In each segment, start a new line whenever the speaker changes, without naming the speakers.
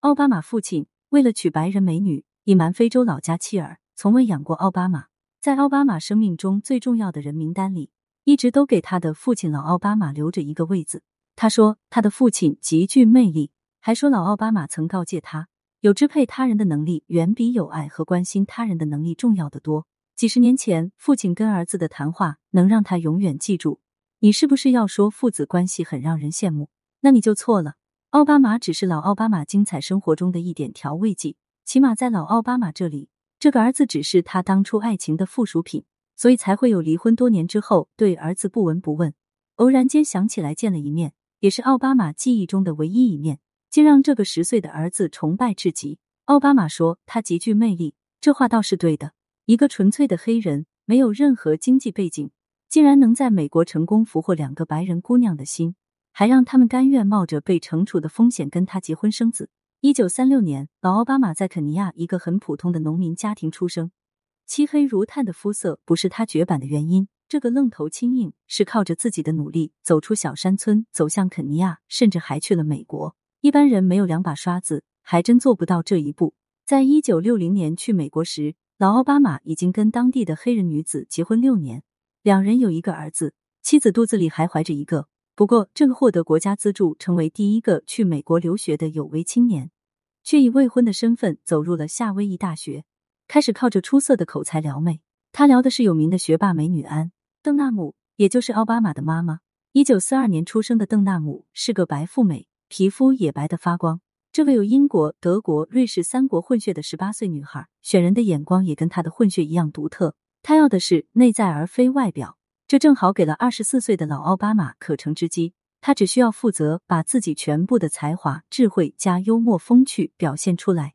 奥巴马父亲为了娶白人美女，隐瞒非洲老家妻儿，从未养过奥巴马。在奥巴马生命中最重要的人名单里，一直都给他的父亲老奥巴马留着一个位子。他说他的父亲极具魅力，还说老奥巴马曾告诫他，有支配他人的能力远比有爱和关心他人的能力重要的多。几十年前，父亲跟儿子的谈话能让他永远记住。你是不是要说父子关系很让人羡慕？那你就错了。奥巴马只是老奥巴马精彩生活中的一点调味剂，起码在老奥巴马这里，这个儿子只是他当初爱情的附属品，所以才会有离婚多年之后对儿子不闻不问，偶然间想起来见了一面，也是奥巴马记忆中的唯一一面，竟让这个十岁的儿子崇拜至极。奥巴马说他极具魅力，这话倒是对的。一个纯粹的黑人，没有任何经济背景，竟然能在美国成功俘获两个白人姑娘的心。还让他们甘愿冒着被惩处的风险跟他结婚生子。一九三六年，老奥巴马在肯尼亚一个很普通的农民家庭出生，漆黑如炭的肤色不是他绝版的原因。这个愣头青硬是靠着自己的努力走出小山村，走向肯尼亚，甚至还去了美国。一般人没有两把刷子，还真做不到这一步。在一九六零年去美国时，老奥巴马已经跟当地的黑人女子结婚六年，两人有一个儿子，妻子肚子里还怀着一个。不过，这个获得国家资助、成为第一个去美国留学的有为青年，却以未婚的身份走入了夏威夷大学，开始靠着出色的口才撩妹。他撩的是有名的学霸美女安·邓纳姆，也就是奥巴马的妈妈。一九四二年出生的邓纳姆是个白富美，皮肤也白的发光。这个有英国、德国、瑞士三国混血的十八岁女孩，选人的眼光也跟她的混血一样独特。她要的是内在而非外表。这正好给了二十四岁的老奥巴马可乘之机，他只需要负责把自己全部的才华、智慧加幽默风趣表现出来，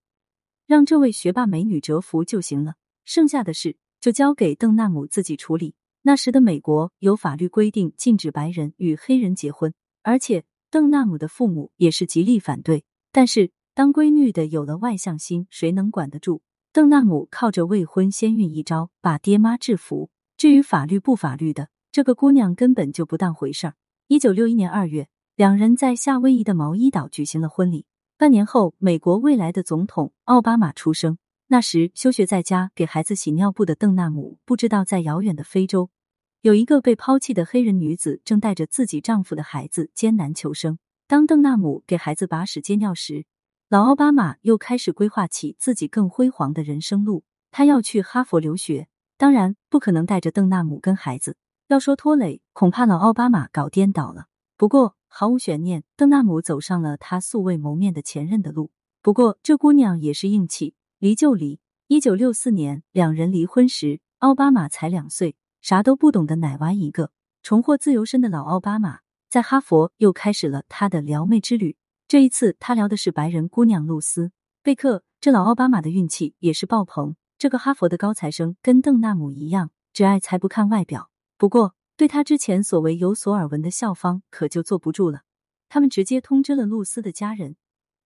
让这位学霸美女折服就行了。剩下的事就交给邓纳姆自己处理。那时的美国有法律规定禁止白人与黑人结婚，而且邓纳姆的父母也是极力反对。但是当闺女的有了外向心，谁能管得住？邓纳姆靠着未婚先孕一招，把爹妈制服。至于法律不法律的，这个姑娘根本就不当回事儿。一九六一年二月，两人在夏威夷的毛伊岛举行了婚礼。半年后，美国未来的总统奥巴马出生。那时休学在家给孩子洗尿布的邓纳姆，不知道在遥远的非洲，有一个被抛弃的黑人女子正带着自己丈夫的孩子艰难求生。当邓纳姆给孩子把屎接尿时，老奥巴马又开始规划起自己更辉煌的人生路。他要去哈佛留学。当然不可能带着邓纳姆跟孩子。要说拖累，恐怕老奥巴马搞颠倒了。不过毫无悬念，邓纳姆走上了他素未谋面的前任的路。不过这姑娘也是硬气，离就离。一九六四年，两人离婚时，奥巴马才两岁，啥都不懂的奶娃一个。重获自由身的老奥巴马在哈佛又开始了他的撩妹之旅。这一次，他聊的是白人姑娘露丝·贝克。这老奥巴马的运气也是爆棚。这个哈佛的高材生跟邓纳姆一样，只爱才不看外表。不过，对他之前所为有所耳闻的校方可就坐不住了。他们直接通知了露丝的家人，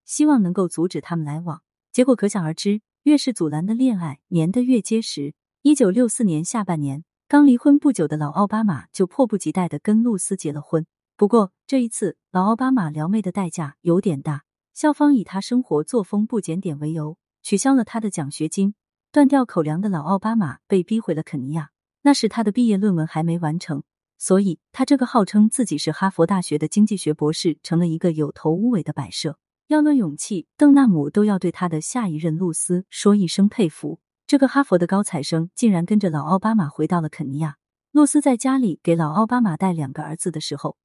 希望能够阻止他们来往。结果可想而知，越是阻拦的恋爱，粘得越结实。一九六四年下半年，刚离婚不久的老奥巴马就迫不及待的跟露丝结了婚。不过这一次，老奥巴马撩妹的代价有点大。校方以他生活作风不检点为由，取消了他的奖学金。断掉口粮的老奥巴马被逼回了肯尼亚，那时他的毕业论文还没完成，所以他这个号称自己是哈佛大学的经济学博士，成了一个有头无尾的摆设。要论勇气，邓纳姆都要对他的下一任露丝说一声佩服。这个哈佛的高材生竟然跟着老奥巴马回到了肯尼亚。露丝在家里给老奥巴马带两个儿子的时候，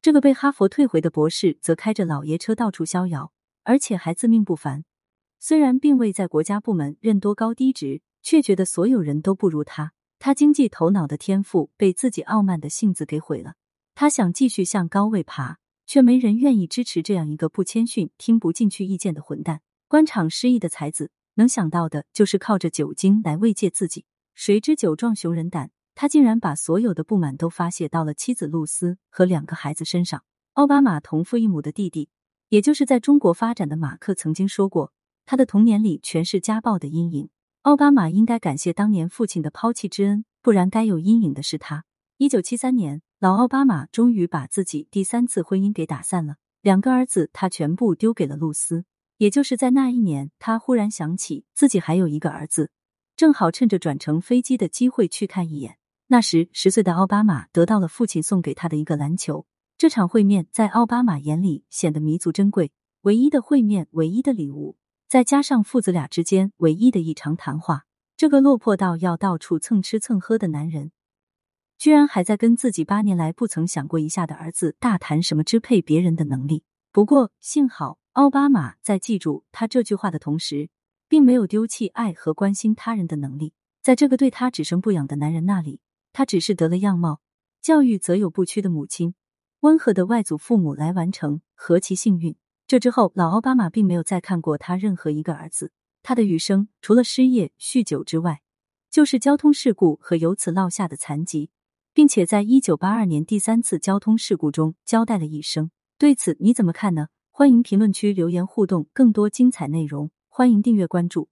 这个被哈佛退回的博士则开着老爷车到处逍遥，而且还自命不凡。虽然并未在国家部门任多高低职，却觉得所有人都不如他。他经济头脑的天赋被自己傲慢的性子给毁了。他想继续向高位爬，却没人愿意支持这样一个不谦逊、听不进去意见的混蛋。官场失意的才子能想到的就是靠着酒精来慰藉自己。谁知酒壮熊人胆，他竟然把所有的不满都发泄到了妻子露丝和两个孩子身上。奥巴马同父异母的弟弟，也就是在中国发展的马克曾经说过。他的童年里全是家暴的阴影。奥巴马应该感谢当年父亲的抛弃之恩，不然该有阴影的是他。一九七三年，老奥巴马终于把自己第三次婚姻给打散了。两个儿子他全部丢给了露丝。也就是在那一年，他忽然想起自己还有一个儿子，正好趁着转乘飞机的机会去看一眼。那时，十岁的奥巴马得到了父亲送给他的一个篮球。这场会面在奥巴马眼里显得弥足珍贵，唯一的会面，唯一的礼物，再加上父子俩之间唯一的一场谈话，这个落魄到要到处蹭吃蹭喝的男人，居然还在跟自己八年来不曾想过一下的儿子大谈什么支配别人的能力。不过幸好。奥巴马在记住他这句话的同时，并没有丢弃爱和关心他人的能力。在这个对他只生不养的男人那里，他只是得了样貌、教育则有不屈的母亲、温和的外祖父母来完成，何其幸运！这之后，老奥巴马并没有再看过他任何一个儿子。他的余生，除了失业、酗酒之外，就是交通事故和由此落下的残疾，并且在一九八二年第三次交通事故中交代了一生。对此你怎么看呢？欢迎评论区留言互动，更多精彩内容，欢迎订阅关注。